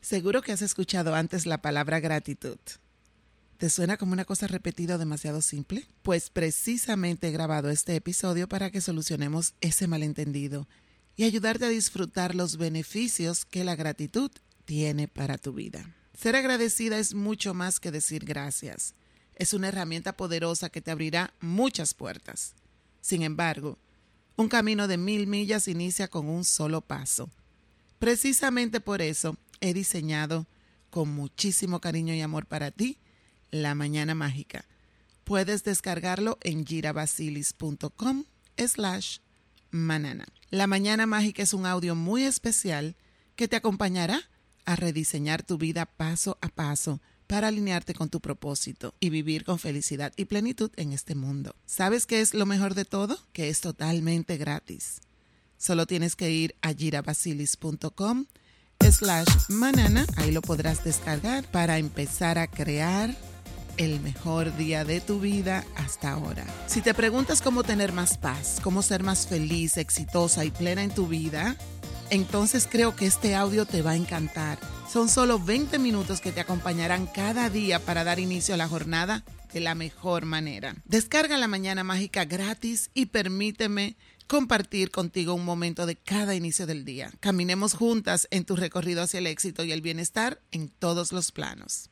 Seguro que has escuchado antes la palabra gratitud. ¿Te suena como una cosa repetida demasiado simple? Pues precisamente he grabado este episodio para que solucionemos ese malentendido y ayudarte a disfrutar los beneficios que la gratitud tiene para tu vida. Ser agradecida es mucho más que decir gracias. Es una herramienta poderosa que te abrirá muchas puertas. Sin embargo, un camino de mil millas inicia con un solo paso. Precisamente por eso he diseñado con muchísimo cariño y amor para ti La Mañana Mágica. Puedes descargarlo en girabasilis.com slash manana. La Mañana Mágica es un audio muy especial que te acompañará a rediseñar tu vida paso a paso para alinearte con tu propósito y vivir con felicidad y plenitud en este mundo. ¿Sabes qué es lo mejor de todo? Que es totalmente gratis. Solo tienes que ir a girabasilis.com slash manana, ahí lo podrás descargar para empezar a crear el mejor día de tu vida hasta ahora. Si te preguntas cómo tener más paz, cómo ser más feliz, exitosa y plena en tu vida, entonces creo que este audio te va a encantar. Son solo 20 minutos que te acompañarán cada día para dar inicio a la jornada de la mejor manera. Descarga la mañana mágica gratis y permíteme compartir contigo un momento de cada inicio del día. Caminemos juntas en tu recorrido hacia el éxito y el bienestar en todos los planos.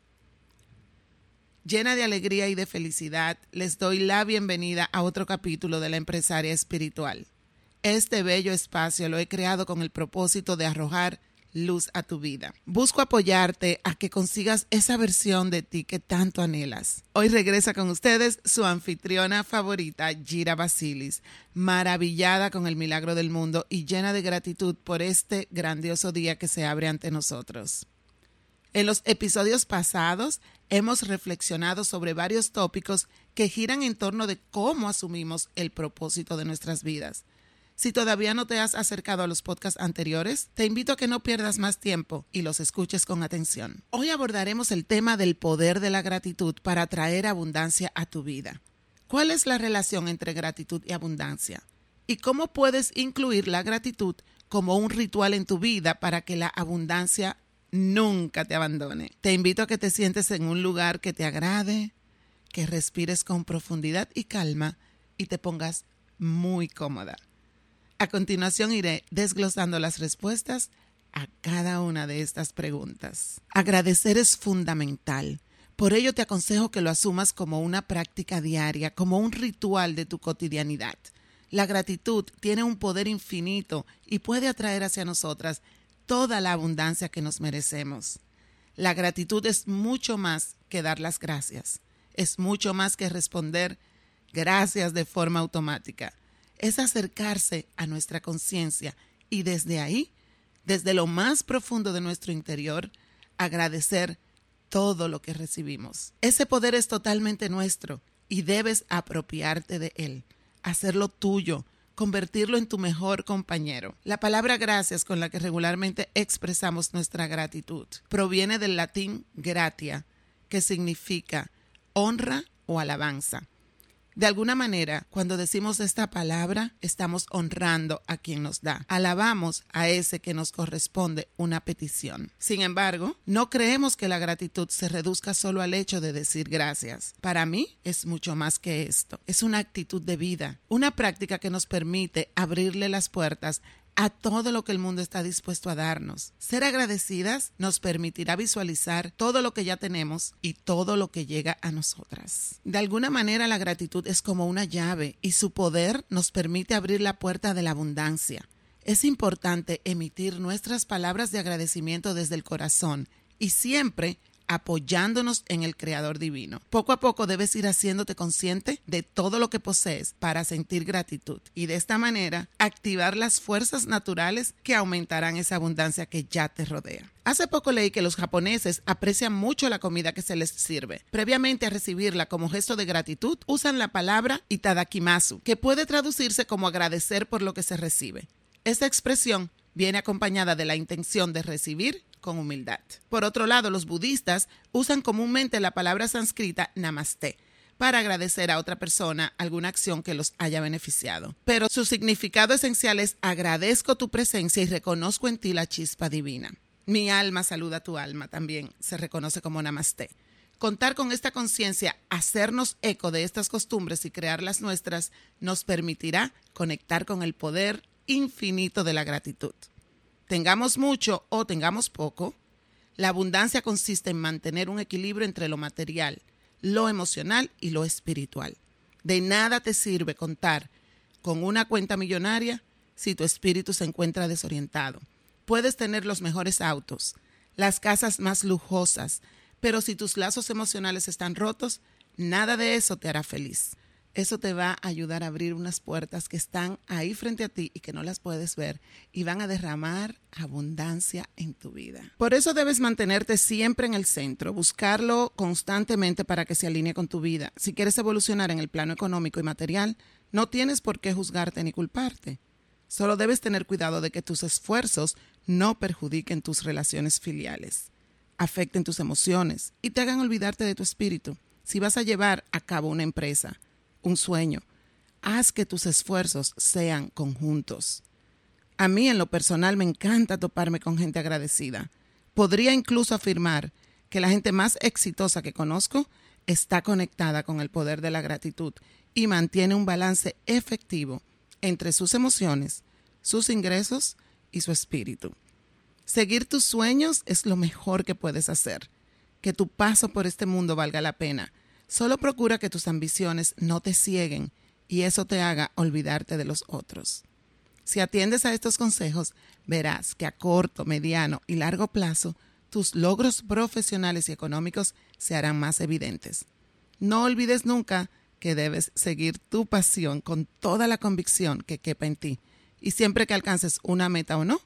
Llena de alegría y de felicidad, les doy la bienvenida a otro capítulo de la empresaria espiritual. Este bello espacio lo he creado con el propósito de arrojar luz a tu vida. Busco apoyarte a que consigas esa versión de ti que tanto anhelas. Hoy regresa con ustedes su anfitriona favorita, Gira Basilis, maravillada con el milagro del mundo y llena de gratitud por este grandioso día que se abre ante nosotros. En los episodios pasados hemos reflexionado sobre varios tópicos que giran en torno de cómo asumimos el propósito de nuestras vidas si todavía no te has acercado a los podcasts anteriores, te invito a que no pierdas más tiempo y los escuches con atención. Hoy abordaremos el tema del poder de la gratitud para atraer abundancia a tu vida. ¿Cuál es la relación entre gratitud y abundancia? ¿Y cómo puedes incluir la gratitud como un ritual en tu vida para que la abundancia nunca te abandone? Te invito a que te sientes en un lugar que te agrade, que respires con profundidad y calma y te pongas muy cómoda. A continuación iré desglosando las respuestas a cada una de estas preguntas. Agradecer es fundamental. Por ello te aconsejo que lo asumas como una práctica diaria, como un ritual de tu cotidianidad. La gratitud tiene un poder infinito y puede atraer hacia nosotras toda la abundancia que nos merecemos. La gratitud es mucho más que dar las gracias. Es mucho más que responder gracias de forma automática es acercarse a nuestra conciencia y desde ahí, desde lo más profundo de nuestro interior, agradecer todo lo que recibimos. Ese poder es totalmente nuestro y debes apropiarte de él, hacerlo tuyo, convertirlo en tu mejor compañero. La palabra gracias con la que regularmente expresamos nuestra gratitud proviene del latín gratia, que significa honra o alabanza. De alguna manera, cuando decimos esta palabra, estamos honrando a quien nos da. Alabamos a ese que nos corresponde una petición. Sin embargo, no creemos que la gratitud se reduzca solo al hecho de decir gracias. Para mí es mucho más que esto. Es una actitud de vida, una práctica que nos permite abrirle las puertas a todo lo que el mundo está dispuesto a darnos. Ser agradecidas nos permitirá visualizar todo lo que ya tenemos y todo lo que llega a nosotras. De alguna manera la gratitud es como una llave y su poder nos permite abrir la puerta de la abundancia. Es importante emitir nuestras palabras de agradecimiento desde el corazón y siempre apoyándonos en el Creador Divino. Poco a poco debes ir haciéndote consciente de todo lo que posees para sentir gratitud y de esta manera activar las fuerzas naturales que aumentarán esa abundancia que ya te rodea. Hace poco leí que los japoneses aprecian mucho la comida que se les sirve. Previamente a recibirla como gesto de gratitud, usan la palabra itadakimasu, que puede traducirse como agradecer por lo que se recibe. Esta expresión viene acompañada de la intención de recibir humildad. Por otro lado, los budistas usan comúnmente la palabra sánscrita namaste para agradecer a otra persona alguna acción que los haya beneficiado. Pero su significado esencial es agradezco tu presencia y reconozco en ti la chispa divina. Mi alma saluda tu alma también se reconoce como namaste. Contar con esta conciencia, hacernos eco de estas costumbres y crear las nuestras, nos permitirá conectar con el poder infinito de la gratitud. Tengamos mucho o tengamos poco, la abundancia consiste en mantener un equilibrio entre lo material, lo emocional y lo espiritual. De nada te sirve contar con una cuenta millonaria si tu espíritu se encuentra desorientado. Puedes tener los mejores autos, las casas más lujosas, pero si tus lazos emocionales están rotos, nada de eso te hará feliz eso te va a ayudar a abrir unas puertas que están ahí frente a ti y que no las puedes ver y van a derramar abundancia en tu vida. Por eso debes mantenerte siempre en el centro, buscarlo constantemente para que se alinee con tu vida. Si quieres evolucionar en el plano económico y material, no tienes por qué juzgarte ni culparte. Solo debes tener cuidado de que tus esfuerzos no perjudiquen tus relaciones filiales, afecten tus emociones y te hagan olvidarte de tu espíritu. Si vas a llevar a cabo una empresa, un sueño. Haz que tus esfuerzos sean conjuntos. A mí en lo personal me encanta toparme con gente agradecida. Podría incluso afirmar que la gente más exitosa que conozco está conectada con el poder de la gratitud y mantiene un balance efectivo entre sus emociones, sus ingresos y su espíritu. Seguir tus sueños es lo mejor que puedes hacer. Que tu paso por este mundo valga la pena Solo procura que tus ambiciones no te cieguen y eso te haga olvidarte de los otros. Si atiendes a estos consejos, verás que a corto, mediano y largo plazo tus logros profesionales y económicos se harán más evidentes. No olvides nunca que debes seguir tu pasión con toda la convicción que quepa en ti y siempre que alcances una meta o no,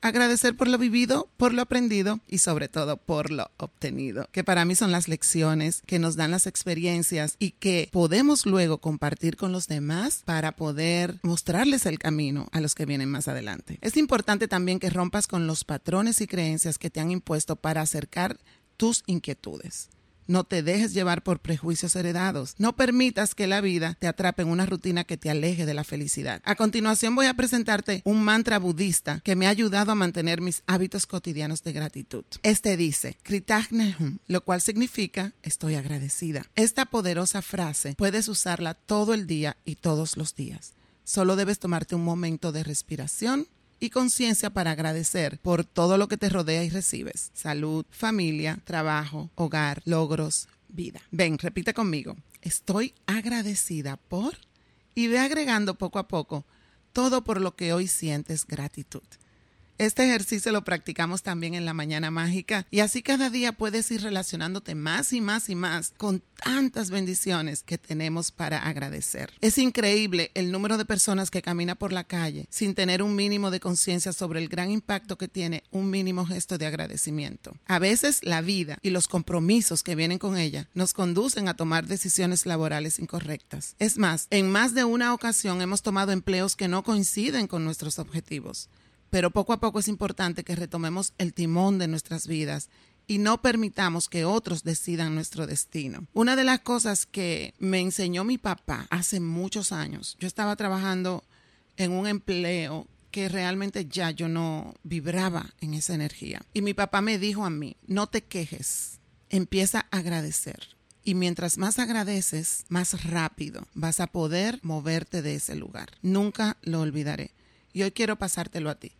agradecer por lo vivido, por lo aprendido y sobre todo por lo obtenido, que para mí son las lecciones que nos dan las experiencias y que podemos luego compartir con los demás para poder mostrarles el camino a los que vienen más adelante. Es importante también que rompas con los patrones y creencias que te han impuesto para acercar tus inquietudes. No te dejes llevar por prejuicios heredados. No permitas que la vida te atrape en una rutina que te aleje de la felicidad. A continuación voy a presentarte un mantra budista que me ha ayudado a mantener mis hábitos cotidianos de gratitud. Este dice, Kritagnehum, lo cual significa estoy agradecida. Esta poderosa frase puedes usarla todo el día y todos los días. Solo debes tomarte un momento de respiración y conciencia para agradecer por todo lo que te rodea y recibes. Salud, familia, trabajo, hogar, logros, vida. Ven, repite conmigo. Estoy agradecida por... Y ve agregando poco a poco todo por lo que hoy sientes gratitud. Este ejercicio lo practicamos también en la mañana mágica y así cada día puedes ir relacionándote más y más y más con tantas bendiciones que tenemos para agradecer. Es increíble el número de personas que camina por la calle sin tener un mínimo de conciencia sobre el gran impacto que tiene un mínimo gesto de agradecimiento. A veces la vida y los compromisos que vienen con ella nos conducen a tomar decisiones laborales incorrectas. Es más, en más de una ocasión hemos tomado empleos que no coinciden con nuestros objetivos pero poco a poco es importante que retomemos el timón de nuestras vidas y no permitamos que otros decidan nuestro destino. Una de las cosas que me enseñó mi papá hace muchos años, yo estaba trabajando en un empleo que realmente ya yo no vibraba en esa energía. Y mi papá me dijo a mí, no te quejes, empieza a agradecer. Y mientras más agradeces, más rápido vas a poder moverte de ese lugar. Nunca lo olvidaré. Y hoy quiero pasártelo a ti.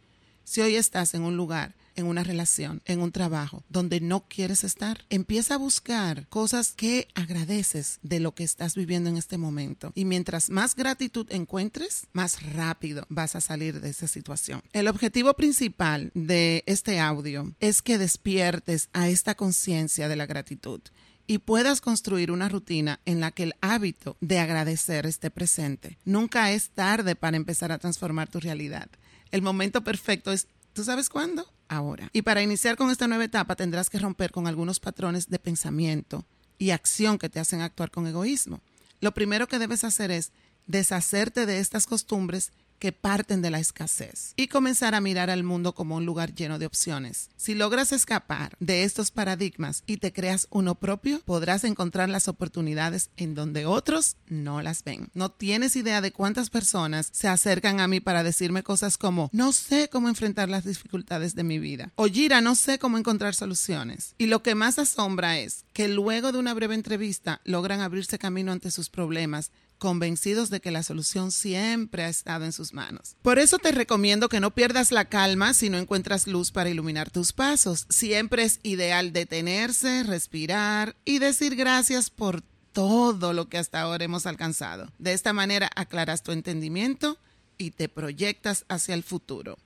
Si hoy estás en un lugar en una relación, en un trabajo, donde no quieres estar. Empieza a buscar cosas que agradeces de lo que estás viviendo en este momento. Y mientras más gratitud encuentres, más rápido vas a salir de esa situación. El objetivo principal de este audio es que despiertes a esta conciencia de la gratitud y puedas construir una rutina en la que el hábito de agradecer esté presente. Nunca es tarde para empezar a transformar tu realidad. El momento perfecto es, ¿tú sabes cuándo? Ahora. Y para iniciar con esta nueva etapa tendrás que romper con algunos patrones de pensamiento y acción que te hacen actuar con egoísmo. Lo primero que debes hacer es deshacerte de estas costumbres que parten de la escasez y comenzar a mirar al mundo como un lugar lleno de opciones. Si logras escapar de estos paradigmas y te creas uno propio, podrás encontrar las oportunidades en donde otros no las ven. No tienes idea de cuántas personas se acercan a mí para decirme cosas como no sé cómo enfrentar las dificultades de mi vida o Gira, no sé cómo encontrar soluciones. Y lo que más asombra es que luego de una breve entrevista logran abrirse camino ante sus problemas convencidos de que la solución siempre ha estado en sus manos. Por eso te recomiendo que no pierdas la calma si no encuentras luz para iluminar tus pasos. Siempre es ideal detenerse, respirar y decir gracias por todo lo que hasta ahora hemos alcanzado. De esta manera aclaras tu entendimiento y te proyectas hacia el futuro.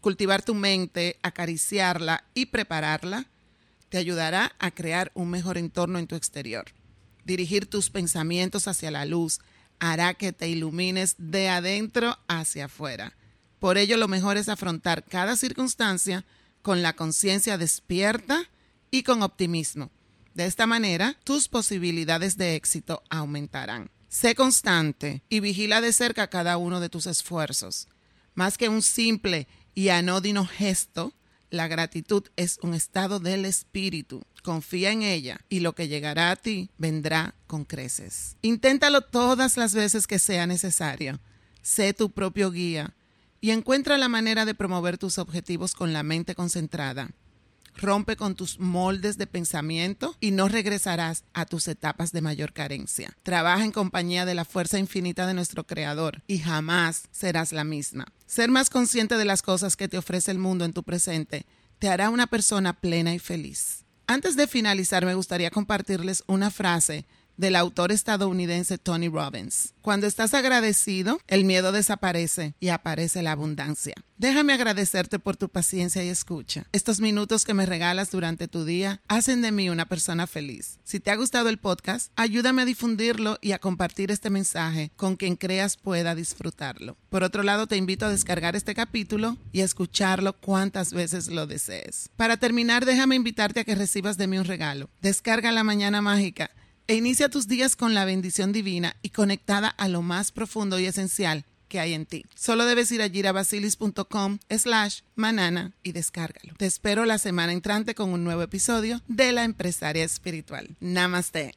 Cultivar tu mente, acariciarla y prepararla te ayudará a crear un mejor entorno en tu exterior dirigir tus pensamientos hacia la luz hará que te ilumines de adentro hacia afuera. Por ello, lo mejor es afrontar cada circunstancia con la conciencia despierta y con optimismo. De esta manera, tus posibilidades de éxito aumentarán. Sé constante y vigila de cerca cada uno de tus esfuerzos. Más que un simple y anódino gesto, la gratitud es un estado del espíritu. Confía en ella y lo que llegará a ti vendrá con creces. Inténtalo todas las veces que sea necesario. Sé tu propio guía y encuentra la manera de promover tus objetivos con la mente concentrada rompe con tus moldes de pensamiento y no regresarás a tus etapas de mayor carencia. Trabaja en compañía de la fuerza infinita de nuestro Creador y jamás serás la misma. Ser más consciente de las cosas que te ofrece el mundo en tu presente te hará una persona plena y feliz. Antes de finalizar, me gustaría compartirles una frase del autor estadounidense Tony Robbins. Cuando estás agradecido, el miedo desaparece y aparece la abundancia. Déjame agradecerte por tu paciencia y escucha. Estos minutos que me regalas durante tu día hacen de mí una persona feliz. Si te ha gustado el podcast, ayúdame a difundirlo y a compartir este mensaje con quien creas pueda disfrutarlo. Por otro lado, te invito a descargar este capítulo y a escucharlo cuantas veces lo desees. Para terminar, déjame invitarte a que recibas de mí un regalo. Descarga la mañana mágica e inicia tus días con la bendición divina y conectada a lo más profundo y esencial que hay en ti. Solo debes ir a girabasilis.com slash manana y descárgalo. Te espero la semana entrante con un nuevo episodio de La Empresaria Espiritual. Namaste.